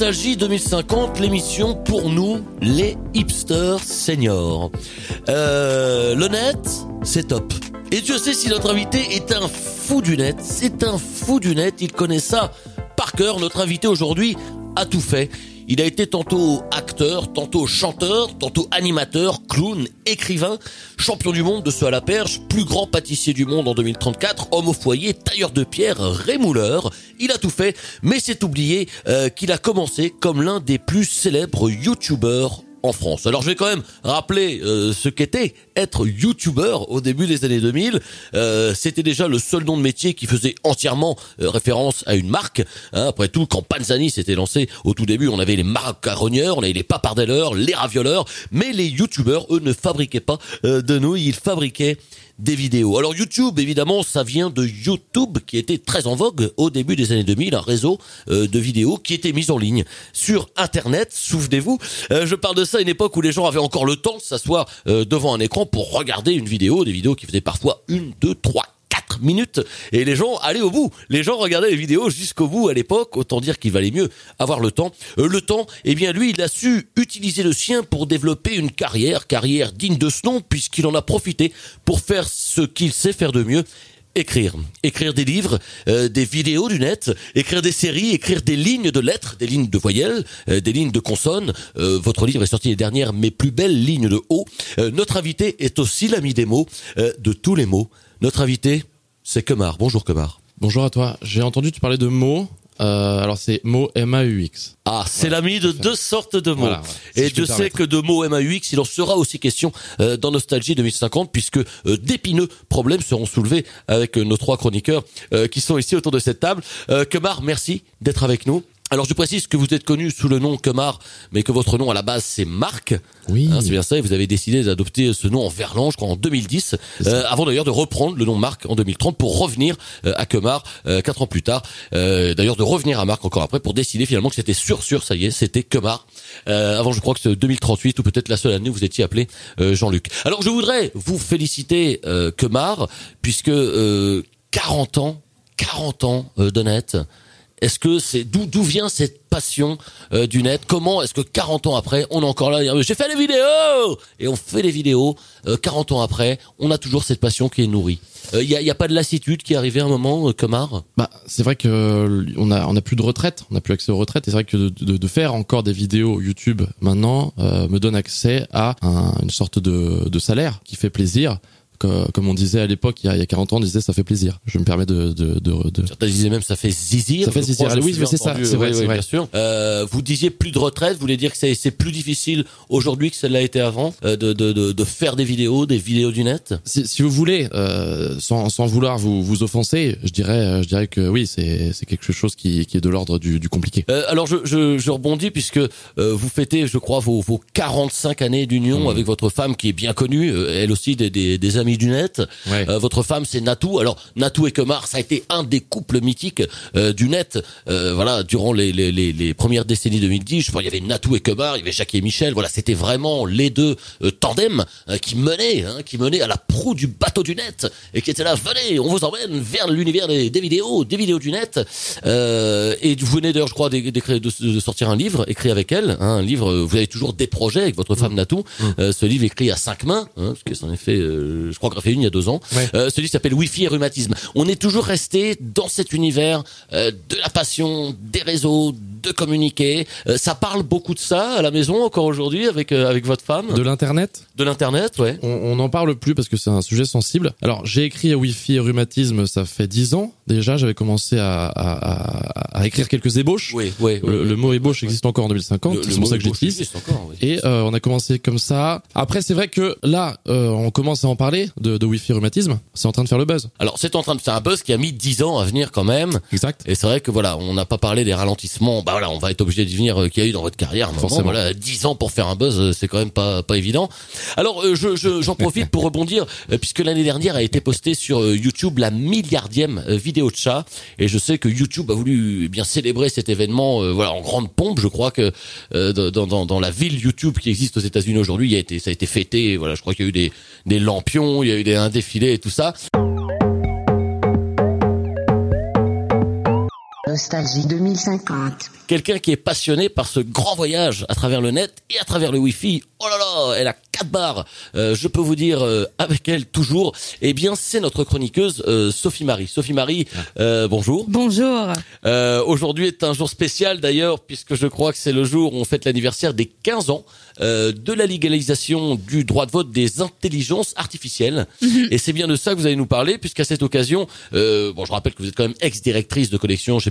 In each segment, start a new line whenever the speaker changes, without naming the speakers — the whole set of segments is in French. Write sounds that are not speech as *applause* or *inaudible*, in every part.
Nostalgie 2050,
l'émission pour nous, les hipsters seniors. Euh, le net, c'est top. Et Dieu sait si notre invité est un fou du net. C'est un fou du net, il connaît ça par cœur. Notre invité aujourd'hui a tout fait. Il a été tantôt tantôt chanteur, tantôt animateur, clown, écrivain, champion du monde de ce à la perche, plus grand pâtissier du monde en 2034, homme au foyer, tailleur de pierre, rémouleur. Il a tout fait, mais c'est oublié euh, qu'il a commencé comme l'un des plus célèbres youtubeurs en France. Alors je vais quand même rappeler euh, ce qu'était être youtubeur au début des années 2000. Euh, C'était déjà le seul nom de métier qui faisait entièrement euh, référence à une marque. Hein, après tout, quand Panzani s'était lancé au tout début, on avait les macaronieurs, on avait les papardelleurs, les ravioleurs, mais les youtubeurs, eux, ne fabriquaient pas euh, de nouilles, ils fabriquaient des vidéos. Alors YouTube, évidemment, ça vient de YouTube, qui était très en vogue au début des années 2000, un réseau euh, de vidéos qui était mis en ligne sur Internet. Souvenez-vous, euh, je parle de ça à une époque où les gens avaient encore le temps de s'asseoir euh, devant un écran pour regarder une vidéo, des vidéos qui faisaient parfois une, deux, trois, quatre minutes et les gens allaient au bout. Les gens regardaient les vidéos jusqu'au bout à l'époque. Autant dire qu'il valait mieux avoir le temps. Euh, le temps, eh bien lui, il a su utiliser le sien pour développer une carrière, carrière digne de ce nom puisqu'il en a profité pour faire ce qu'il sait faire de mieux. Écrire, écrire des livres, euh, des vidéos du net, écrire des séries, écrire des lignes de lettres, des lignes de voyelles, euh, des lignes de consonnes. Votre livre est sorti les dernières, mes plus belles lignes de haut. Notre invité est aussi l'ami des mots, de tous les mots. Notre invité, c'est Kemar. Bonjour Kemar.
Bonjour à toi. J'ai entendu tu parler de mots. Euh, alors c'est mots M-A-U-X.
Ah, c'est l'ami de deux sortes de mots.
Voilà. Si
Et
je
sais que de mots MAUX, il en sera aussi question euh, dans Nostalgie 2050, puisque euh, d'épineux problèmes seront soulevés avec nos trois chroniqueurs qui sont ici autour de cette table. Kemar, merci d'être avec nous. Alors je précise que vous êtes connu sous le nom Kemar, mais que votre nom à la base c'est Marc.
Oui.
Hein, c'est bien ça, et vous avez décidé d'adopter ce nom en verlan, je crois, en 2010, euh, avant d'ailleurs de reprendre le nom Marc en 2030 pour revenir euh, à Kemar euh, quatre ans plus tard. Euh, d'ailleurs de revenir à Marc encore après pour décider finalement que c'était sûr, sûr, ça y est, c'était Kemar. Euh, avant, je crois que c'est 2038 ou peut-être la seule année où vous étiez appelé euh, Jean-Luc. Alors, je voudrais vous féliciter euh, Kemar, puisque euh, 40 ans, 40 ans euh, net. Est-ce que c'est d'où d'où vient cette passion euh, du net? Comment est-ce que 40 ans après, on est encore là? J'ai fait des vidéos et on fait des vidéos. euh, 40 ans après, on a toujours cette passion qui est nourrie. Il y, a, y a pas de lassitude qui est arrivée à un moment, euh, Kemar
Bah c'est vrai que euh, on a on a plus de retraite, on n'a plus accès aux retraites. Et c'est vrai que de, de, de faire encore des vidéos YouTube maintenant euh, me donne accès à un- une sorte de, de salaire qui fait plaisir. Comme on disait à l'époque, il, y a- il y a 40 ans, on disait ça fait plaisir. Je me permets de de, de, de-
Certains disaient même ça fait zizir.
Ça fait zizir.
crois, je
Oui, c'est ça, c'est vrai,
oui,
vrai.
bien sûr. Euh, vous disiez plus de retraite, vous voulez dire que c'est plus difficile aujourd'hui que ça l'a été avant euh, de, de, de, de faire des vidéos, des vidéos du net?
Si, si vous voulez, euh, sans, sans vouloir vous, vous offenser, je dirais, euh, je dirais que oui, c'est quelque chose qui, qui est de l'ordre du, du compliqué.
Euh, alors je, je, je rebondis puisque euh, vous fêtez, je crois, vos, vos 45 années d'union
Mmh.
avec votre femme qui est bien connue, elle aussi des, des, des amis du net.
Ouais.
Euh, votre femme c'est Natou. Alors Natou et Kemar, ça a été un des couples mythiques euh, du net. Euh, voilà, durant les, les, les, les premières décennies 2010, je crois il y avait Natou et Kemar, il y avait Jackie et Michel. Voilà, c'était vraiment les deux tandems euh, qui menaient, hein, qui menaient à la proue du bateau du net et qui étaient là. Venez, on vous emmène vers l'univers des, des vidéos, des vidéos du net. Et vous venez d'ailleurs, je crois, de, de sortir un livre écrit avec elle. Hein, un livre. Vous avez toujours des projets avec votre femme Natou. Euh, ce livre écrit à cinq mains, hein, parce que c'en est fait, euh, je crois fait une il y a deux ans.
Ouais.
Euh, ce livre s'appelle Wi-Fi et rhumatisme. On est toujours resté dans cet univers euh, de la passion, des réseaux, de communiquer. Euh, ça parle beaucoup de ça à la maison encore aujourd'hui avec euh, avec votre femme.
De l'internet,
De l'internet, ouais.
on n'en parle plus parce que c'est un sujet sensible. Alors j'ai écrit à Wi-Fi et rhumatisme, ça fait 10 ans déjà. J'avais commencé à, à, à, à écrire quelques ébauches.
Oui, oui.
Le, le mot ébauche existe encore en 2050,
Le-
c'est pour
mot
ça que j'utilise. Et euh, on a commencé comme ça. Après, c'est vrai que là, euh, on commence à en parler de, de Wi-Fi rhumatisme. C'est en train de faire le buzz.
Alors c'est en train de faire un buzz qui a mis 10 ans à venir quand même.
Exact.
Et c'est vrai que voilà, on n'a pas parlé des ralentissements. Bah voilà, on va être obligé d'y venir euh, qu'il y a eu dans votre carrière. à un moment.
Forcément.
Voilà, 10 ans pour faire un buzz, c'est quand même pas pas évident. Alors je je- j'en profite pour rebondir puisque l'année dernière a été postée sur YouTube la milliardième euh, vidéo chats. Et je sais que YouTube a voulu eh bien célébrer cet événement, euh, voilà, en grande pompe. Je crois que euh, dans, dans, dans la ville YouTube qui existe aux États-Unis aujourd'hui, il y a été, ça a été fêté. Voilà, je crois qu'il y a eu des, des lampions, il y a eu des, un défilé et tout ça.
Nostalgie 2050.
Quelqu'un qui est passionné par ce grand voyage à travers le net et à travers le Wi-Fi. Oh là là, elle a quatre barres. Euh, je peux vous dire euh, avec elle toujours. Eh bien, c'est notre chroniqueuse euh, Sophie Marie. Sophie Marie, euh, bonjour.
Bonjour.
Euh, Aujourd'hui est un jour spécial d'ailleurs puisque je crois que c'est le jour où on fête l'anniversaire des 15 ans euh, de la légalisation du droit de vote des intelligences artificielles. Et c'est bien de ça que vous allez nous parler puisqu'à cette occasion, euh, bon, je rappelle que vous êtes quand même ex-directrice de collection chez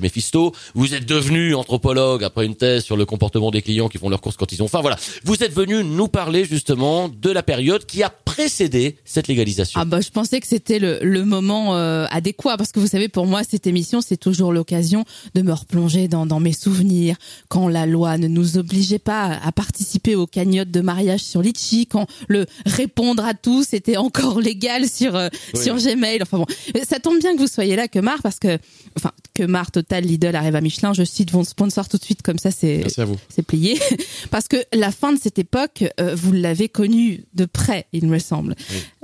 Vous êtes devenue anthropologue après une thèse sur le comportement des clients qui font leurs courses quand ils ont faim. Voilà, vous êtes venu nous parler justement de la période qui a précédé cette légalisation.
Ah bah je pensais que c'était le, le moment euh, adéquat parce que vous savez pour moi cette émission c'est toujours l'occasion de me replonger dans, dans mes souvenirs quand la loi ne nous obligeait pas à participer aux cagnottes de mariage sur Litchi quand le répondre à tous était encore *laughs* légal sur euh,
Oui.
sur Gmail enfin bon ça tombe bien que vous soyez là que Mar parce que enfin que Mar Total Lidl arrive à Michelin je cite vos sponsors tout de suite comme ça c'est c'est plié. *laughs* Parce que la fin de cette époque, euh, vous l'avez connue de près, il me semble.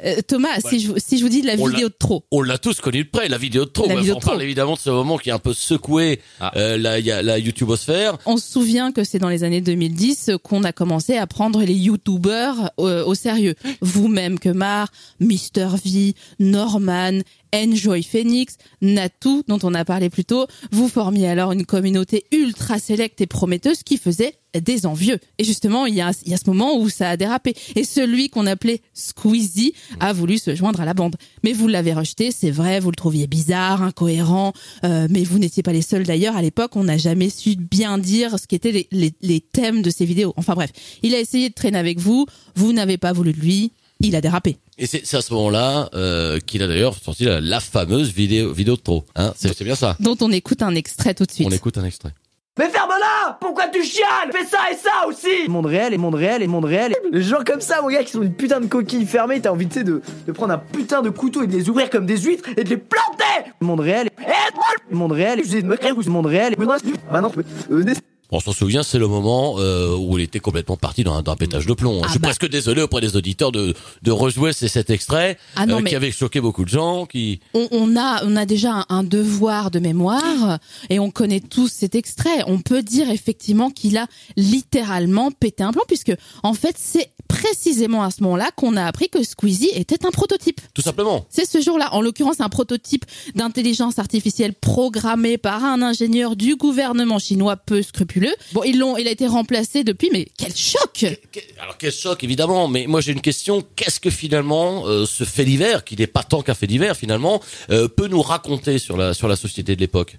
Euh, Thomas, si, je, vous- si je vous dis de la
On
vidéo de trop,
On l'a tous connu de près, la vidéo de trop.
La
Bah,
vidéo
on
de
parle
trop.
évidemment de ce moment qui a un peu secoué
Ah.
euh, la, y a- la YouTubeosphère.
on se souvient que c'est dans les années 2010 qu'on a commencé à prendre les youtubeurs euh, au sérieux. Vous-même, Kemar, Mister V, Norman, Enjoy Phoenix, Natu, dont on a parlé plus tôt, vous formiez alors une communauté ultra sélecte et prometteuse qui faisait des envieux. Et justement, il y a, il y a ce moment où ça a dérapé. Et celui qu'on appelait Squeezie a voulu se joindre à la bande. Mais vous l'avez rejeté, c'est vrai, vous le trouviez bizarre, incohérent, euh, mais vous n'étiez pas les seuls d'ailleurs. À l'époque, on n'a jamais su bien dire ce qu'étaient les, les, les thèmes de ces vidéos. Enfin bref, il a essayé de traîner avec vous, vous n'avez pas voulu de lui, il a dérapé.
Et c'est c'est à ce moment-là euh, qu'il a d'ailleurs sorti la, la fameuse vidéo, vidéo de trop. Hein c'est c'est bien ça.
Dont on écoute un extrait tout de suite.
On écoute un extrait.
Mais ferme-la Pourquoi tu chiales? Fais ça et ça aussi Monde réel et monde réel et monde réel. Les gens comme ça, mon gars, qui sont une putain de coquille fermée, t'as envie tu sais, de, de prendre un putain de couteau et de les ouvrir comme des huîtres et de les planter Monde réel et... Monde réel et je dis de me créer monde réel et... Bah non, euh,
On s'en souvient, c'est le moment euh, où il était complètement parti dans un, dans un pétage de plomb.
Ah
Je suis
bah.
presque désolé auprès des auditeurs de, de rejouer ces- cet extrait
Ah non,
euh,
mais-
qui avait choqué beaucoup de gens. Qui
on, on a on a déjà un, un devoir de mémoire et on connaît tous cet extrait. On peut dire effectivement qu'il a littéralement pété un plomb puisque en fait c'est précisément à ce moment-là qu'on a appris que Squeezie était un prototype.
tout simplement.
C'est ce jour-là, en l'occurrence un prototype d'intelligence artificielle programmé par un ingénieur du gouvernement chinois peu scrupuleux. Bon, ils l'ont, il a été remplacé depuis, mais quel choc
Que- Alors quel choc évidemment, mais moi j'ai une question. Qu'est-ce que finalement euh, ce fait divers, qui n'est pas tant qu'un fait divers finalement, euh, peut nous raconter sur la sur la société de l'époque?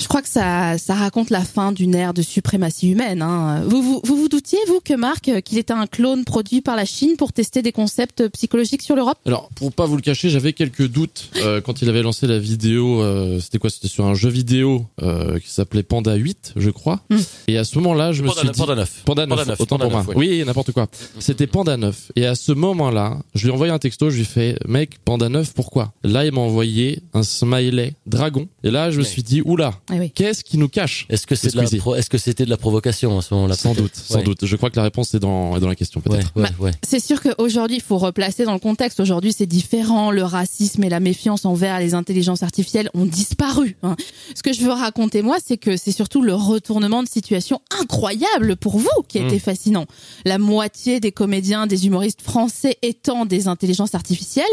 Je crois que ça, ça raconte la fin d'une ère de suprématie humaine. Hein. Vous, vous, vous vous doutiez, vous, que Marc, euh, qu'il était un clone produit par la Chine pour tester des concepts psychologiques sur l'Europe?
Alors, pour pas vous le cacher, j'avais quelques doutes euh, *laughs* quand il avait lancé la vidéo. euh, C'était quoi? C'était sur un jeu vidéo euh, qui s'appelait Panda 8, je crois.
Hmm.
Et à ce moment-là, je me suis dit
Panda neuf.
Panda 9,
Panda neuf,
autant
Panda
pour moi.
ouais.
Oui, n'importe quoi. C'était Panda 9. Et à ce moment-là, je lui ai envoyé un texto, je lui ai fait, mec, Panda 9, pourquoi? Là, il m'a envoyé un smiley dragon. Et là, je me
Ouais.
suis dit, oula,
Ah oui.
qu'est-ce qui nous cache?
Est-ce que c'est de la
Squeezie.
pro- est-ce que c'était de la provocation à ce moment-là?
Sans doute, sans
Ouais.
doute. Je crois que la réponse est dans, est dans la question,
Ouais,
peut-être.
ouais,
Bah,
ouais.
C'est sûr qu'aujourd'hui, il faut replacer dans le contexte. Aujourd'hui, c'est différent. Le racisme et la méfiance envers les intelligences artificielles ont disparu. hein. Ce que je veux raconter, moi, c'est que c'est surtout le retournement de situation incroyable pour vous qui a
Mm.
été fascinant. La moitié des comédiens, des humoristes français étant des intelligences artificielles,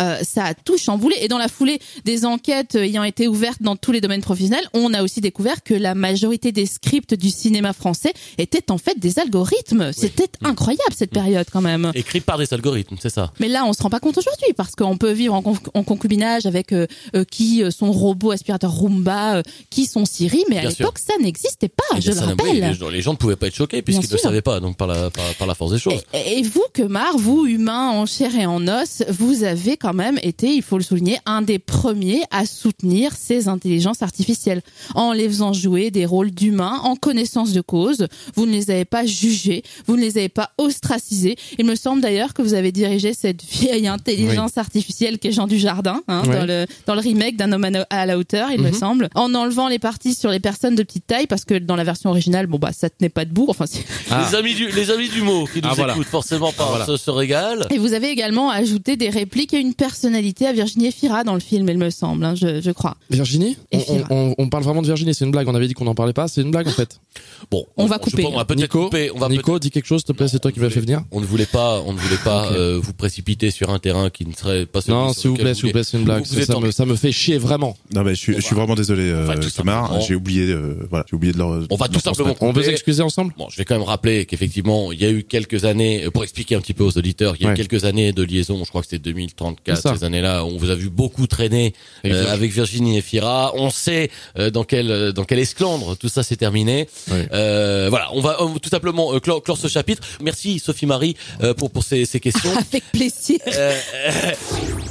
euh, ça a tout chamboulé. Et dans la foulée des enquêtes ayant été ouvertes dans tous les domaines professionnels, on a aussi découvert que la majorité des scripts du cinéma français étaient en fait des algorithmes. C'était incroyable cette période quand même.
Écrit par des algorithmes, c'est ça.
Mais là, on se rend pas compte aujourd'hui parce qu'on peut vivre en, conc- en concubinage avec euh, euh, qui euh, son robot aspirateur Roomba, euh, qui son Siri, mais à
Bien
l'époque ça n'existait pas. Je le
ça n'a-
rappelle.
oui, les, gens, les gens ne pouvaient pas être choqués puisqu'ils ne savaient pas, donc par la, par, par la force des choses.
Et, et vous, Kemar, vous, humain en chair et en os, vous avez quand même été, il faut le souligner, un des premiers à soutenir ces intelligences artificielles. En les faisant jouer des rôles d'humains, en connaissance de cause. Vous ne les avez pas jugés, vous ne les avez pas ostracisés. Il me semble d'ailleurs que vous avez dirigé cette vieille intelligence artificielle qui est Jean du Jardin, hein, dans, le, dans le remake d'un homme à la- à la hauteur, il me
Mhm.
semble. En enlevant les parties sur les personnes de petite taille, parce que dans la version originale, bon bah ça tenait pas debout. Enfin, c'est- *laughs*
Ah.
Les amis du, les amis du mot qui nous
Ah, voilà.
écoutent forcément par
Ah, voilà.
ce, ce régal.
Et vous avez également ajouté des répliques et une personnalité à Virginie Efira dans le film, il me semble, hein, je, je crois.
Virginie?
Et
on,
Fira.
on, on parle vraiment de Virginie, c'est une blague. On avait dit qu'on n'en parlait pas, c'est une blague en fait. *laughs*
Bon,
On va couper.
pas, on va peut-être
Nico,
couper. On va peut-être-
Nico, dis quelque chose, s'il te plaît, c'est toi qui m'as fait venir.
On ne voulait pas, on ne voulait pas euh, vous précipiter sur un terrain qui ne serait pas celui
Non, s'il vous plaît, s'il vous plaît, c'est une blague. Ça
en-
me, ça me fait chier vraiment.
Non, mais je suis, je suis vraiment désolé, euh, Thomas. J'ai oublié, euh, voilà, j'ai oublié de leur.
On va tout simplement.
On veut s'excuser ensemble
Bon, je vais quand même rappeler qu'effectivement, il y a eu quelques années, euh, pour expliquer un petit peu aux auditeurs, il y a eu
Ouais.
quelques années de liaison, je crois que c'était 2034,
C'est ça.
ces années-là, on vous a vu beaucoup traîner
Avec
euh,
Virginie.
avec Virginie Efira. On sait euh, dans quel dans quel esclandre tout ça s'est terminé.
Ouais.
Euh, voilà, on va euh, tout simplement euh, clore, clore ce chapitre. Merci Sophie Marie euh, pour pour ces, ces questions. *laughs*
Avec plaisir.
Euh,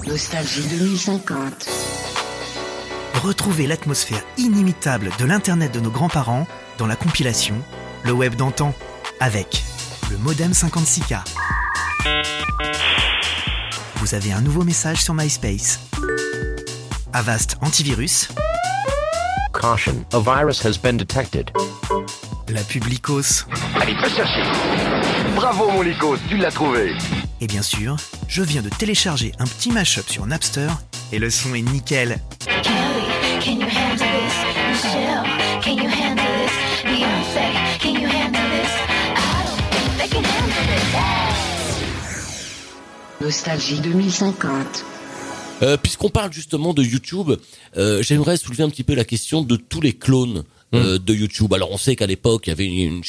Nostalgie 2050.
Retrouvez l'atmosphère inimitable de l'Internet de nos grands-parents dans la compilation Le Web d'antan avec le modem 56K. Vous avez un nouveau message sur MySpace. Avast Antivirus,
Caution, a virus has been detected.
la Publicos
Allez, va chercher. Bravo, mon Lycos, tu l'as trouvé.
et bien sûr, je viens de télécharger un petit mashup sur Napster et le son est nickel.
Kelly, can you handle this? Michelle, can you handle
Nostalgie 2050.
Euh, Puisqu'on parle justement de YouTube, euh, j'aimerais soulever un petit peu la question de tous les clones euh, de YouTube. Alors on sait qu'à l'époque il y avait une,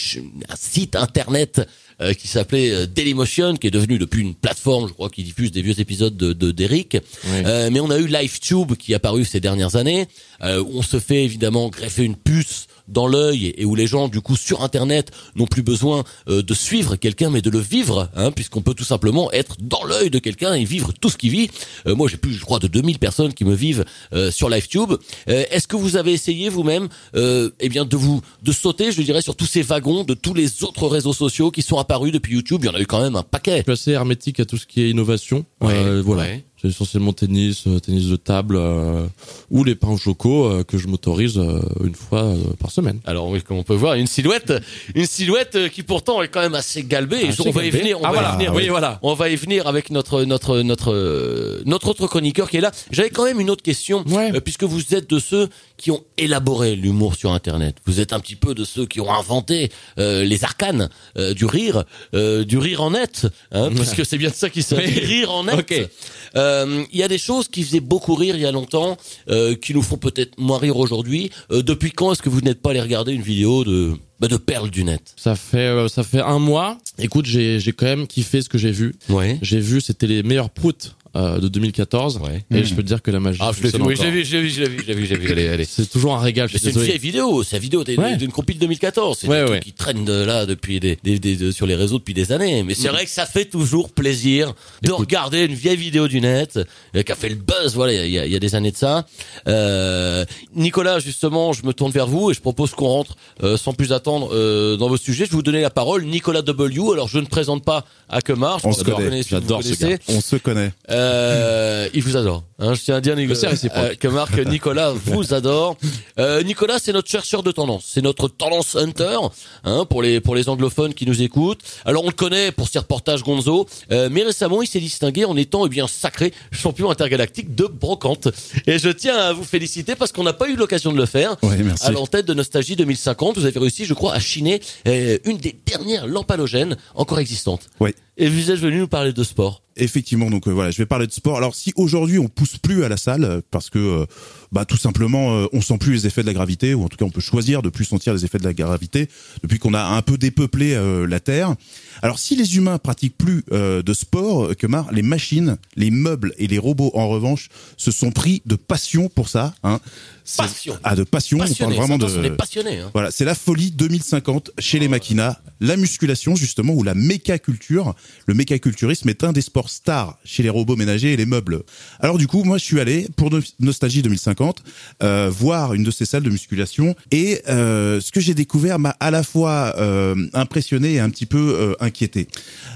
un site internet euh, qui s'appelait euh, Dailymotion, qui est devenu depuis une plateforme, je crois, qui diffuse des vieux épisodes de de- d'Eric.
Oui.
Euh, mais on a eu LiveTube qui est apparu ces dernières années, euh, où on se fait évidemment greffer une puce dans l'œil et où les gens du coup sur internet n'ont plus besoin euh, de suivre quelqu'un mais de le vivre hein, puisqu'on peut tout simplement être dans l'œil de quelqu'un et vivre tout ce qu'il vit Euh, moi j'ai plus je crois de 2000 personnes qui me vivent euh, sur LiveTube Euh, est-ce que vous avez essayé vous-même euh, eh bien de vous de sauter je dirais sur tous ces wagons de tous les autres réseaux sociaux qui sont apparus depuis YouTube il y en a eu quand même un paquet
Je suis assez hermétique à tout ce qui est innovation. Euh, voilà.
ouais.
C'est essentiellement tennis, euh, tennis de table euh, ou les pains au choco euh, que je m'autorise euh, une fois par semaine.
Alors oui, comme on peut voir, une silhouette, une silhouette qui pourtant est quand même assez galbée. Et on va y venir. On
Ah,
va
voilà.
y venir.
Oui,
oui,
voilà.
On va y venir avec notre notre notre notre autre chroniqueur qui est là. J'avais quand même une autre question,
Ouais.
puisque vous êtes de ceux qui ont élaboré l'humour sur Internet. Vous êtes un petit peu de ceux qui ont inventé les arcanes du rire, du rire en net, hein, parce que c'est bien de ça qu'il s'agit. Rire en net.
Ok.
Euh, Il y a des choses qui faisaient beaucoup rire il y a longtemps, euh, qui nous font peut-être moins rire aujourd'hui. Euh, depuis quand est-ce que vous n'êtes pas allé regarder une vidéo de bah, de perles du net?
Ça fait euh, ça fait un mois. Écoute, j'ai j'ai quand même kiffé ce que j'ai vu.
Ouais.
J'ai vu, c'était les meilleurs proutes euh, de 2014.
Ouais.
Et je peux te dire que la magie.
Ah, je l'ai vu, oui, je l'ai
encore.
vu, je l'ai vu, je l'ai vu, je l'ai vu, je l'ai vu, allez, allez.
C'est toujours un régal. Je
Mais
suis
c'est une vieille vidéo, c'est la vidéo d'une
Ouais.
compil 2014. C'est
Ouais,
des
ouais.
trucs qui traînent de là depuis des, des, des- de- sur les réseaux depuis des années. Mais c'est vrai que ça fait toujours plaisir de
Écoute.
regarder une vieille vidéo du net euh, qui a fait le buzz. Voilà, il y a, il y a des années de ça. Euh, Nicolas, justement, je me tourne vers vous et je propose qu'on rentre euh, sans plus attendre euh, dans vos sujets. Je vais vous donner la parole, Nicolas W. Alors je ne présente pas Akemar. je
On
pense
se
que vous
connaît.
J'adore ce
connaissez.
On se connaît.
Euh, il vous adore. Hein, je tiens à dire Nicolas, euh, que Marc Nicolas *laughs* vous adore. Euh, Nicolas, c'est notre chercheur de tendance. C'est notre tendance hunter hein, pour les pour les anglophones qui nous écoutent. Alors on le connaît pour ses reportages Gonzo, euh, mais récemment il s'est distingué en étant eh bien sacré champion intergalactique de brocante. Et je tiens à vous féliciter parce qu'on n'a pas eu l'occasion de le faire.
Ouais, merci.
À l'entête de Nostalgie 2050, vous avez réussi, je crois, à chiner euh, une des dernières lampes halogènes encore existantes.
Ouais.
Et vous êtes venu nous parler de sport.
Effectivement, donc euh, voilà, je vais parler de sport. Alors si aujourd'hui on pousse plus à la salle euh, parce que euh, Bah tout simplement, on sent plus les effets de la gravité, ou en tout cas on peut choisir de plus sentir les effets de la gravité depuis qu'on a un peu dépeuplé la Terre. Alors si les humains pratiquent plus de sport, que mar, les machines, les meubles et les robots en revanche se sont pris de passion pour ça. Hein.
Passion.
Ah de passion, on parle vraiment
ça, on est
de.
passionné. Hein.
Voilà, c'est la folie 2050 chez les maquinas, la musculation justement ou la mécaculture. Le mécaculturisme est un des sports stars chez les robots ménagers et les meubles. Alors du coup, moi je suis allé pour No- Nostalgie 2050 euh, voir une de ces salles de musculation et euh, ce que j'ai découvert m'a à la fois euh, impressionné et un petit peu inquiété.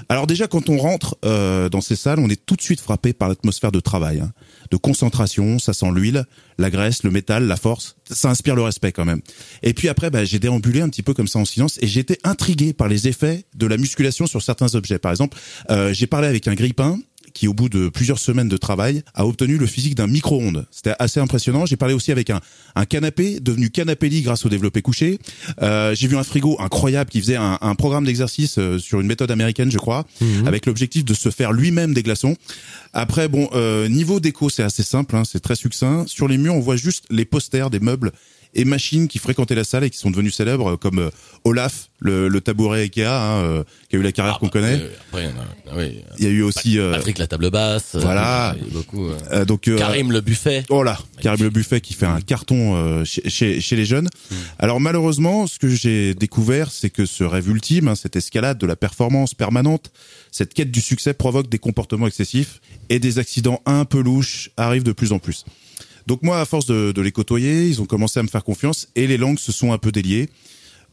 Alors déjà quand on rentre dans ces salles, on est tout de suite frappé par l'atmosphère de travail, hein, de concentration, ça sent l'huile, la graisse, le métal, la force, ça inspire le respect quand même. Et puis après, bah, j'ai déambulé un petit peu comme ça en silence et été intrigué par les effets de la musculation sur certains objets. Par exemple, euh, j'ai parlé avec un grippin qui, au bout de plusieurs semaines de travail, a obtenu le physique d'un micro-ondes. C'était assez impressionnant. J'ai parlé aussi avec un, un canapé devenu canapé lit grâce au développé couché. Euh, j'ai vu un frigo incroyable qui faisait un, un programme d'exercice euh, sur une méthode américaine, je crois, avec l'objectif de se faire lui-même des glaçons. Après, bon, euh, niveau déco, c'est assez simple, hein, c'est très succinct. Sur les murs, on voit juste les posters des meubles et machines qui fréquentaient la salle et qui sont devenus célèbres, comme euh, Olaf, le, le tabouret Ikea, hein, euh, qui a eu la carrière qu'on connaît.
Euh, après, il y en a- ah oui,
Il y a eu aussi euh,
Patrick la table basse. euh,
Voilà.
beaucoup. euh,
euh, donc euh,
Karim le buffet.
Oh là, Karim le buffet qui fait un carton euh, chez, chez, chez les jeunes. Alors malheureusement, ce que j'ai découvert, c'est que ce rêve ultime, hein, cette escalade de la performance permanente, cette quête du succès provoque des comportements excessifs et des accidents un peu louches arrivent de plus en plus. Donc moi, à force de, de les côtoyer, ils ont commencé à me faire confiance et les langues se sont un peu déliées.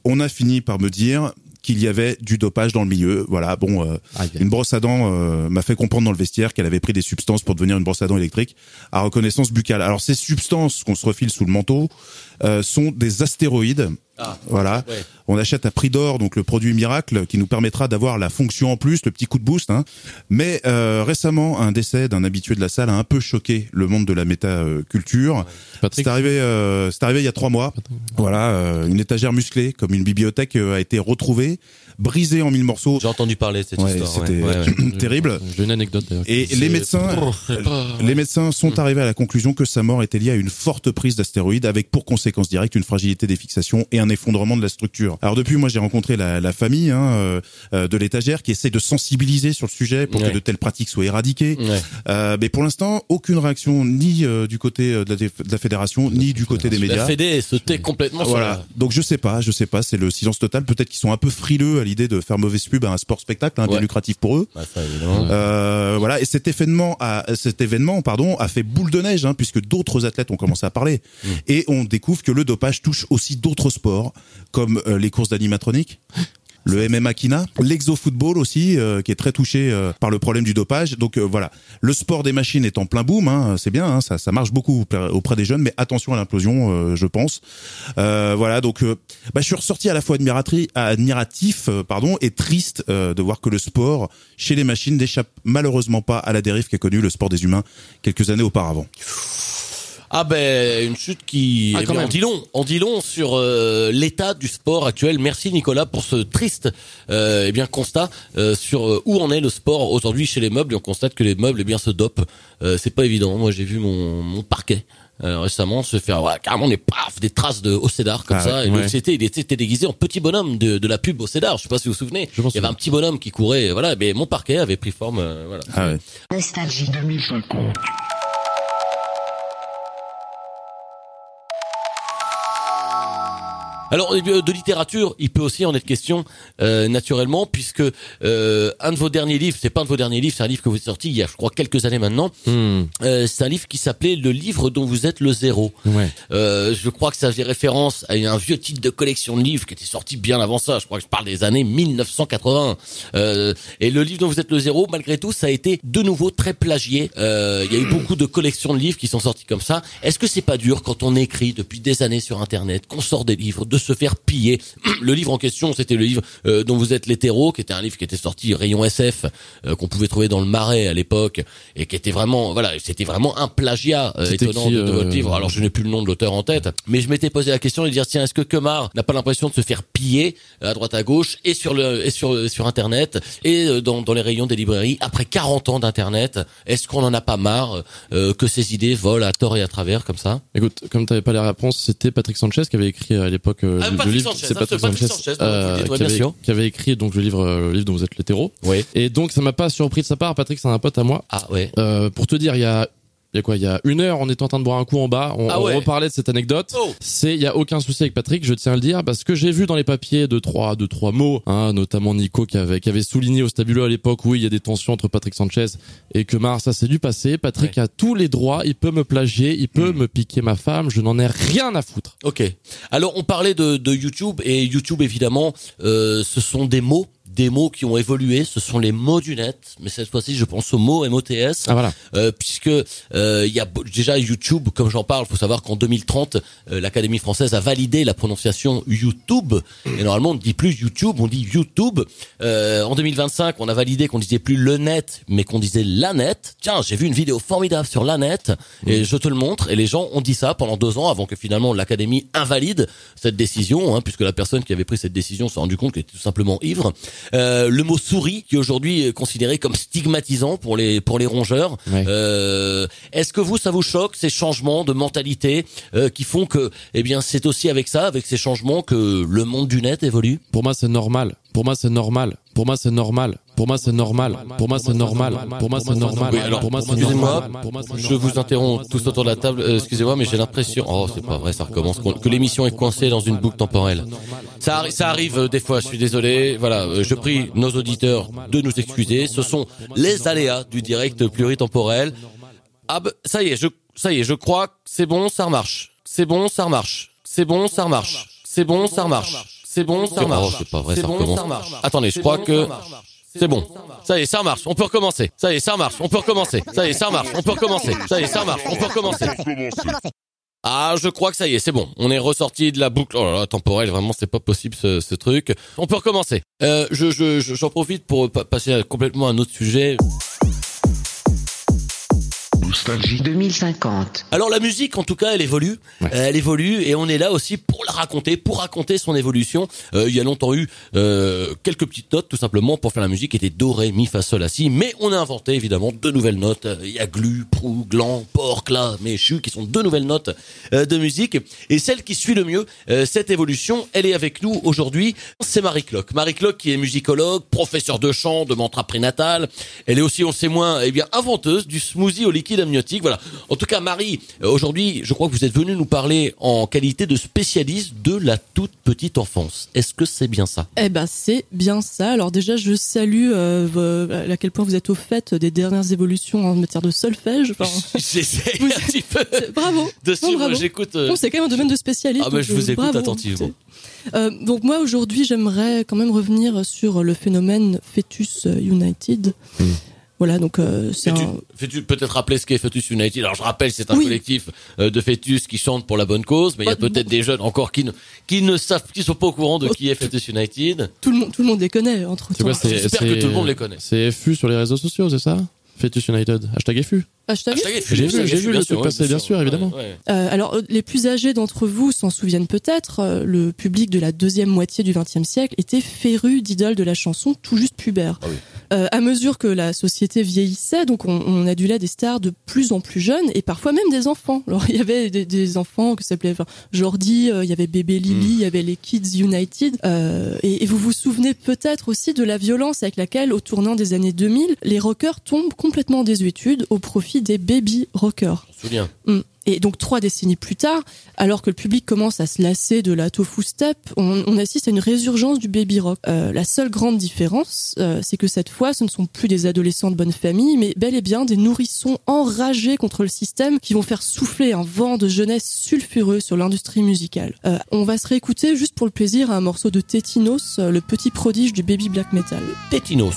On a fini par me dire qu'il y avait du dopage dans le milieu. Voilà, bon, euh, une brosse à dents euh, m'a fait comprendre dans le vestiaire qu'elle avait pris des substances pour devenir une brosse à dents électrique à reconnaissance buccale. Alors ces substances qu'on se refile sous le manteau euh, sont des astéroïdes.
Ah,
Voilà,
ouais.
on achète à prix d'or donc le produit miracle qui nous permettra d'avoir la fonction en plus, le petit coup de boost. Hein. Mais euh, récemment, un décès d'un habitué de la salle a un peu choqué le monde de la métaculture.
Patrick
C'est arrivé, euh, c'est arrivé il y a trois mois. Voilà, euh, une étagère musclée comme une bibliothèque euh, a été retrouvée, brisée en mille morceaux.
J'ai entendu parler de cette
Ouais,
histoire.
c'était
ouais, *coughs*
terrible.
J'ai une anecdote d'ailleurs.
Et les médecins, *laughs* les médecins sont arrivés à la conclusion que sa mort était liée à une forte prise d'astéroïdes avec pour conséquence directe une fragilité des fixations et un effondrement de la structure. Alors depuis, moi j'ai rencontré la, la famille hein, euh, euh, de l'étagère qui essaie de sensibiliser sur le sujet pour
Ouais.
que de telles pratiques soient éradiquées. Euh, mais pour l'instant, aucune réaction ni euh, du côté de la, de la fédération ni du côté des médias.
La Fédé se tait complètement sur
Voilà.
la-
Donc je sais pas, je sais pas, c'est le silence total. Peut-être qu'ils sont un peu frileux à l'idée de faire mauvaise pub à un sport spectacle, hein,
Ouais.
lucratif pour eux.
Bah, ça.
Euh, voilà. Et cet événement, a, cet événement, pardon, a fait boule de neige, hein, puisque d'autres athlètes ont commencé à parler,
Mm.
et on découvre que le dopage touche aussi d'autres sports, comme euh, les courses d'animatronique. Le MMA Kina, l'exo-football aussi, euh, qui est très touché euh, par le problème du dopage. Donc euh, voilà, le sport des machines est en plein boom, hein, c'est bien, hein, ça, ça marche beaucoup auprès- des jeunes, mais attention à l'implosion, euh, je pense. Euh, voilà, donc euh, bah, je suis ressorti à la fois admiratif, pardon, et triste de voir que le sport chez les machines n'échappe malheureusement pas à la dérive qu'a connue le sport des humains quelques années auparavant.
Ah ben une chute qui
Ah,
eh bien,
même.
en dit long, en dit long sur euh, l'état du sport actuel. Merci Nicolas pour ce triste euh, eh bien constat euh, sur euh, où en est le sport aujourd'hui chez les meubles. Et on constate que les meubles eh bien se dopent. Euh, c'est pas évident. Moi j'ai vu mon, mon parquet. euh, récemment se faire voilà, carrément des paf des traces de Océdar comme
Ah
ça
ouais.
et le
Ouais.
CT il était, déguisé en petit bonhomme de, de la pub Océdar je sais pas si vous vous souvenez il y avait un petit bonhomme qui courait voilà mais mon parquet avait pris forme euh, voilà
Ah ouais.
Nostalgie 2050.
Alors euh, de littérature, il peut aussi en être question euh, naturellement, puisque euh, un de vos derniers livres, c'est pas un de vos derniers livres, c'est un livre que vous avez sorti il y a, je crois, quelques années maintenant.
Hmm,
Euh, c'est un livre qui s'appelait Le livre dont vous êtes le zéro.
ouais.
Euh, je crois que ça faisait référence à un vieux titre de collection de livres qui était sorti bien avant ça. Je crois que je parle des années 1980. Euh, et le livre dont vous êtes le zéro, malgré tout, ça a été de nouveau très plagié. Euh, Il y a eu beaucoup de collections de livres qui sont sortis comme ça. Est-ce que c'est pas dur quand on écrit depuis des années sur Internet, qu'on sort des livres de de se faire piller. *clears throat* Le livre en question, c'était le livre euh, dont vous êtes l'hétéro, qui était un livre qui était sorti rayon SF, euh, qu'on pouvait trouver dans le Marais à l'époque, et qui était vraiment, voilà, c'était vraiment un plagiat euh, étonnant
qui,
de, de votre
euh,
livre. Alors je n'ai plus le nom de l'auteur en tête, mais je m'étais posé la question de dire tiens, est-ce que Kemar n'a pas l'impression de se faire piller à droite à gauche et sur le et sur sur internet et euh, dans dans les rayons des librairies après 40 ans d'internet, est-ce qu'on en a pas marre euh, que ces idées volent à tort et à travers comme ça?
Écoute, comme t'avais pas les réponses, c'était Patrick Sanchez qui avait écrit à l'époque euh,
Ah,
le, livre. C'est Patrick Sanchez,
Sanchez,
euh, qui, avait, qui avait écrit donc le livre, euh, le livre dont vous êtes l'hétéro.
Oui.
Et donc ça m'a pas surpris de sa part. Patrick, c'est un pote à moi.
Ah ouais.
Euh, pour te dire, il y a il y a quoi? Il y a une heure, on était en train de boire un coup en bas. On,
Ah
on reparlait de cette anecdote.
Oh.
C'est, il y a aucun souci avec Patrick. Je tiens à le dire parce que j'ai vu dans les papiers deux trois, deux trois mots, hein, notamment Nico qui avait, qui avait souligné au stabuleux à l'époque, oui, il y a des tensions entre Patrick Sanchez et que Mar, ça c'est du passé. Patrick a tous les droits. Il peut me plagier, il peut
Hmm.
me piquer ma femme. Je n'en ai rien à foutre.
Ok. Alors on parlait de, de YouTube et YouTube évidemment, euh, ce sont des mots, des mots qui ont évolué. Ce sont les mots du net, mais cette fois-ci je pense aux mots MOTS,
Ah voilà.
euh, puisque euh, il y a déjà YouTube. Comme j'en parle, faut savoir qu'en 2030, euh, l'Académie française a validé la prononciation YouTube et normalement on ne dit plus YouTube, on dit YouTube. Euh, en 2025, on a validé qu'on disait plus le net, mais qu'on disait la net. Tiens, j'ai vu une vidéo formidable sur la net et je te le montre. Et les gens ont dit ça pendant deux ans avant que finalement l'Académie invalide cette décision, hein, puisque la personne qui avait pris cette décision s'est rendu compte qu'elle était tout simplement ivre. Euh, le mot souris, qui aujourd'hui est considéré comme stigmatisant pour les pour les rongeurs.
Ouais.
Euh, Est-ce que vous, ça vous choque ces changements de mentalité euh, qui font que, eh bien, c'est aussi avec ça, avec ces changements, que le monde du net évolue?
Pour moi, c'est normal. Pour moi, c'est normal. Pour moi, c'est normal. Pour moi, c'est normal. Pour moi, c'est normal. Pour moi, c'est normal.
Oui, alors, excusez-moi, Je vous interromps tous autour de la table. Euh, Excusez-moi, mais j'ai l'impression, oh, c'est pas vrai, ça recommence, que l'émission est coincée dans une boucle temporelle. Ça, ça arrive euh, des fois. Je suis désolé. Voilà, euh, je prie nos auditeurs de nous excuser. Ce sont les aléas du direct pluritemporel. Ah, bah, ça y est, je, ça y est, je crois que c'est bon, ça remarche. C'est bon, ça remarche. C'est bon, ça remarche. C'est bon, ça remarche. C'est bon, ça remarche. Oh, c'est pas vrai, ça recommence. Attendez, je crois que c'est bon. Ça y est, ça marche. On peut recommencer. Ça y est, ça marche. On peut recommencer. Ça y est, ça marche. On peut recommencer. Ça y est, ça marche. On peut recommencer. Ah, je crois que ça y est, c'est bon. On est ressorti de la boucle. Oh là là, temporelle, vraiment, c'est pas possible ce, ce truc. On peut recommencer. Euh, je, je, je- j'en profite pour pa- passer à complètement à un autre sujet.
Nostalgie
2050.
Alors la musique, en tout cas, elle évolue,
Ouais.
Euh, elle évolue, et on est là aussi pour la raconter, pour raconter son évolution. Euh, il y a longtemps eu euh, quelques petites notes, tout simplement, pour faire la musique, qui étaient do, ré, mi, fa, sol, la, si. Mais on a inventé évidemment deux nouvelles notes. Euh, Il y a glu, prou, gland, porc, la, méchu, qui sont deux nouvelles notes euh, de musique. Et celle qui suit le mieux euh, cette évolution, elle est avec nous aujourd'hui. C'est Marie Clock. Marie Clock, qui est musicologue, professeur de chant, de mantra prénatal. Elle est aussi, on sait moins, eh bien, inventeuse du smoothie au liquide amniotique. Voilà. En tout cas, Marie, euh, aujourd'hui, je crois que vous êtes venue nous parler en qualité de spécialiste de la toute petite enfance. Est-ce que c'est bien ça?
Eh ben c'est bien ça. Alors déjà je salue euh, à quel point vous êtes au fait des dernières évolutions en matière de solfège. Enfin, *laughs*
J'essaie
Vous-
un petit peu
bravo.
de suivre. J'écoute. euh,
Bon, c'est quand même un domaine de spécialiste.
Ah
donc,
je vous écoute
bravo.
attentivement.
Euh, donc moi aujourd'hui j'aimerais quand même revenir sur le phénomène Fetus United.
Hmm.
Voilà donc euh, c'est un...
fais-tu peut-être rappeler ce qu'est Fetus United Alors je rappelle, c'est un
Oui.
collectif euh, de fœtus qui chantent pour la bonne cause, mais il y a peut-être des jeunes encore qui ne qui ne savent, qui sont pas au courant de qui est Fetus United.
tout le monde tout le monde les connaît entre
C'est quoi
temps.
c'est,
J'espère que tout le monde les connaît.
C'est FU sur les réseaux sociaux, c'est ça? Fetus United. Hashtag FU.
FU,
J'ai vu, j'ai vu le truc passer, bien sûr, évidemment.
Ouais, ouais.
Euh, alors, euh, les plus âgés d'entre vous s'en souviennent peut-être. euh, le public de la deuxième moitié du XXe siècle était féru d'idoles de la chanson tout juste pubère.
Ah oui.
Euh, à mesure que la société vieillissait, donc on, on adulait des stars de plus en plus jeunes et parfois même des enfants. Alors il y avait des, des enfants qui s'appelaient enfin, Jordi, euh, il y avait Bébé Lily,
Hmm.
il y avait les Kids United. Euh, et, et vous vous souvenez peut-être aussi de la violence avec laquelle, au tournant des années 2000, les rockers tombent complètement en désuétude au profit des baby rockers.
Je souviens.
Mm. Et donc trois décennies plus tard, alors que le public commence à se lasser de la tofu step, on, on assiste à une résurgence du baby rock. Euh, la seule grande différence, euh, c'est que cette fois, ce ne sont plus des adolescents de bonne famille, mais bel et bien des nourrissons enragés contre le système qui vont faire souffler un vent de jeunesse sulfureux sur l'industrie musicale. Euh, on va se réécouter juste pour le plaisir à un morceau de Tétinos, le petit prodige du baby black metal.
Tétinos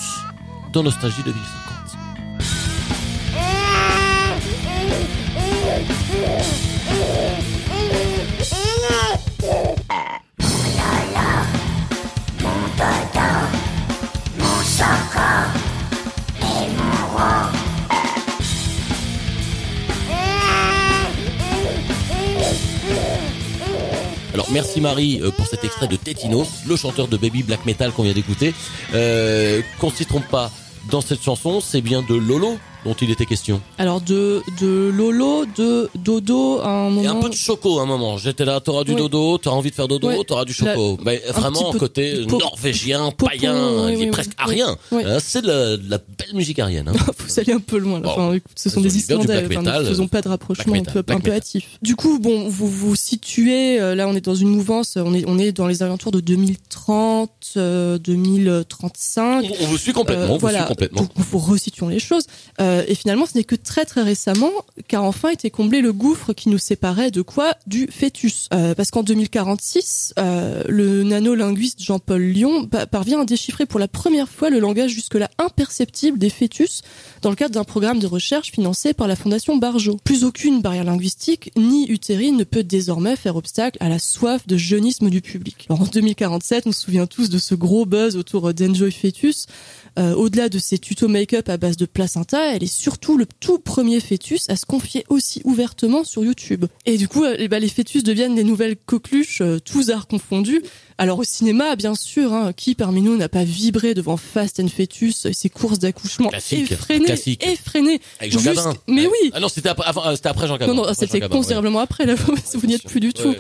dans Nostalgie 2050. Merci Marie euh, pour cet extrait de Tétinos, le chanteur de Baby Black Metal qu'on vient d'écouter. Euh, qu'on s'y trompe pas, dans cette chanson, c'est bien de Lolo dont il était question.
Alors de de Lolo, de Dodo à un moment.
Et un peu de choco à un moment. J'étais là, t'auras du
Oui.
dodo, t'auras envie de faire dodo,
Ouais.
t'auras du
La-
choco. Mais vraiment côté norvégien,
popon,
païen,
oui,
il est
oui,
presque
oui.
arien.
Oui.
Hein, c'est de la, de la belle musique arienne. Hein. *laughs*
Faut aller un peu loin. Là.
Bon.
Enfin, écoute, ce sont des Islandais. Enfin, ne faisons pas de rapprochement un peu, un peu
metal.
hâtif. Du coup, bon, vous vous situez. euh, Là, on est dans une mouvance. On est on est dans les alentours de 2030, euh, 2035.
On vous suit complètement, on vous
voilà.
suit complètement.
Donc, faut resituons les choses. Euh, et finalement, ce n'est que très très récemment qu'a enfin été comblé le gouffre qui nous séparait de quoi Du fœtus. Euh, parce qu'en 2046, euh, le nanolinguiste Jean-Paul Lyon pa- parvient à déchiffrer pour la première fois le langage jusque-là imperceptible des fœtus dans le cadre d'un programme de recherche financé par la Fondation Barjot. Plus aucune barrière linguistique ni utérine ne peut désormais faire obstacle à la soif de jeunisme du public. Alors, en 2047, on se souvient tous de ce gros buzz autour d'Enjoy Fetus. Euh, Au-delà de ses tutos make-up à base de placenta, elle est surtout le tout premier fœtus à se confier aussi ouvertement sur YouTube. Et du coup, euh, eh ben, les fœtus deviennent des nouvelles coqueluches, euh, tous arts confondus. Alors au cinéma, bien sûr, hein, qui parmi nous n'a pas vibré devant Fast and Fetus et ses courses d'accouchement effrénées,
classique.
effrénées.
Avec Jean Gabin.
Mais
Ouais.
oui,
Ah non, c'était après, avant, euh, c'était après Jean Gabin.
non, non, c'était
ouais.
considérablement après, là, *laughs* vous n'y êtes plus du tout.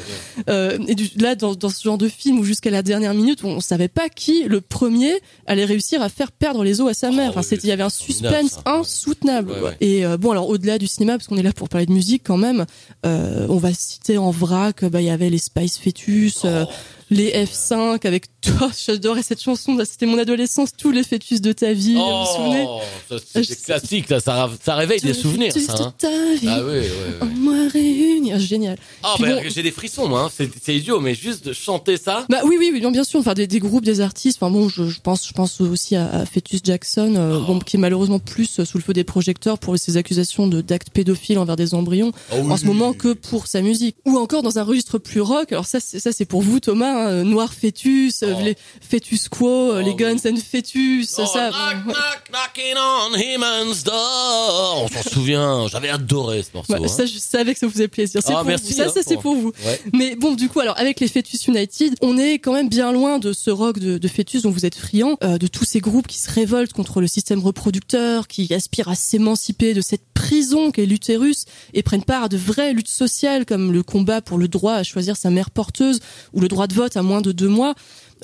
Euh, et du, là, dans, dans ce genre de film où jusqu'à la dernière minute, on, on savait pas qui, le premier, allait réussir à faire perdre les os à sa mère. Enfin,
oui,
il y avait un suspense insoutenable. Et euh, bon, alors au-delà du cinéma, parce qu'on est là pour parler de musique quand même, euh, on va citer en vrac, bah il y avait les Spice Fetus. euh,
Oh.
Les F5 avec toi, *laughs* j'adorais cette chanson, là, c'était mon adolescence, tous les fœtus de ta vie, vous vous souvenez
Oh, ça, c'est des classiques, là, ça, ça réveille des
Tous les
souvenirs,
fœtus
ça.
de
hein.
ta vie,
Ah oui, oui,
en
oui.
moi réunis, Ah, génial.
Ah, bah,
bon-
j'ai des frissons, moi, hein. c'est idiot, mais juste de chanter ça.
Bah oui, oui, oui, bien, sûr. Enfin, des, des groupes, des artistes. Enfin bon, je, je pense, je pense aussi à, à Fetus Jackson,
Oh.
euh, bon, qui est malheureusement plus euh, sous le feu des projecteurs pour ses accusations de d'actes pédophiles envers des embryons
Oh oui,
en ce moment que pour sa musique. Ou encore dans un registre plus rock. Alors ça, ça c'est pour vous, Thomas. Hein, Noir Fetus, euh,
Oh.
les Fetus Quo, euh, les
Oh,
Guns and Fetus,
Oh,
ça.
knock, knock, knocking on Heaven's door. On s'en souvient, j'avais adoré ce morceau.
Ouais,
hein.
ça, je savais que ça vous faisait plaisir. C'est
Ah,
pour
merci,
vous. Ça,
hein,
ça, c'est
pour-
pour vous.
Ouais.
Mais bon, du coup, alors avec les Fetus United, on est quand même bien loin de ce rock de, de Fetus dont vous êtes friand, euh, de tous ces groupes qui se révoltent contre le système reproducteur, qui aspirent à s'émanciper de cette prison qu'est l'utérus et prennent part à de vraies luttes sociales comme le combat pour le droit à choisir sa mère porteuse ou le droit de vote à moins de deux mois.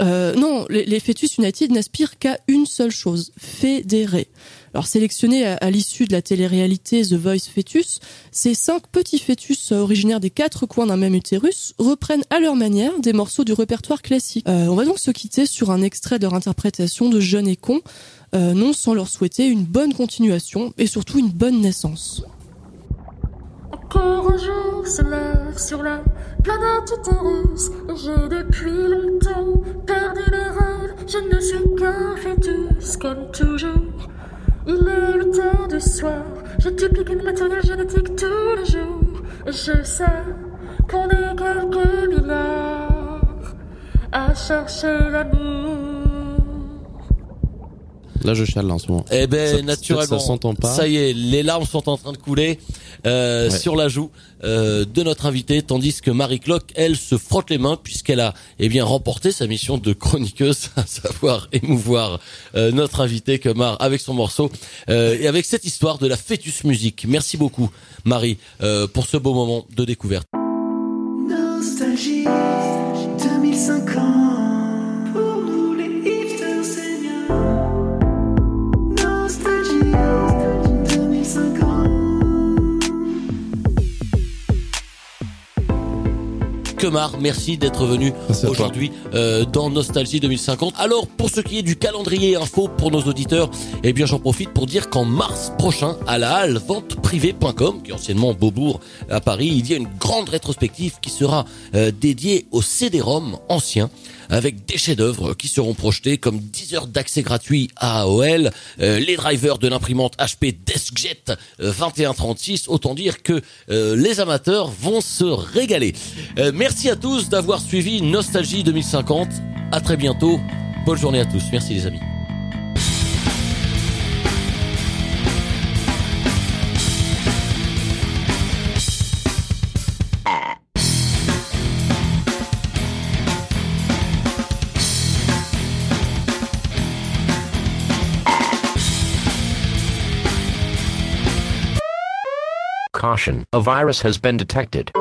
Euh, non, les, Fetus United n'aspirent qu'à une seule chose, fédérer. Alors sélectionnés à, l'issue de la télé-réalité The Voice Fetus, ces cinq petits fœtus euh, originaires des quatre coins d'un même utérus reprennent à leur manière des morceaux du répertoire classique. Euh, on va donc se quitter sur un extrait de leur interprétation de Jeunes et euh, non sans leur souhaiter une bonne continuation et surtout une bonne naissance.
Un se sur la planète utérus et j'ai depuis longtemps perdu le rêve. Je ne suis qu'un fœtus comme toujours. Il est le temps du soir, je duplique le matériel génétique tous les jours et je sais qu'on est quelques milliards à chercher l'amour.
Là, je chiale en ce moment.
Eh ben
Ça-
naturellement,
ça s'entend pas.
Ça y est, les larmes sont en train de couler euh,
Ouais.
sur la joue euh, de notre invité, tandis que Marie Clock, elle, se frotte les mains puisqu'elle a eh bien remporté sa mission de chroniqueuse, *laughs* à savoir émouvoir euh, notre invité Kemar avec son morceau euh, et avec cette histoire de la fœtus musique. Merci beaucoup, Marie, euh, pour ce beau moment de découverte.
Nostalgie 2050
Kemar, merci d'être venu aujourd'hui euh, dans Nostalgie 2050. Alors, pour ce qui est du calendrier info pour nos auditeurs, eh bien, j'en profite pour dire qu'en mars prochain, à la halle venteprivée.com, qui est anciennement Beaubourg à Paris, il y a une grande rétrospective qui sera euh, dédiée au CD-ROM ancien avec des chefs-d'œuvre qui seront projetés comme 10 heures d'accès gratuit à AOL, euh, les drivers de l'imprimante HP DeskJet euh, 2136, autant dire que euh, les amateurs vont se régaler. Euh, merci à tous d'avoir suivi Nostalgie 2050. À très bientôt. Bonne journée à tous. Merci les amis.
A virus has been detected.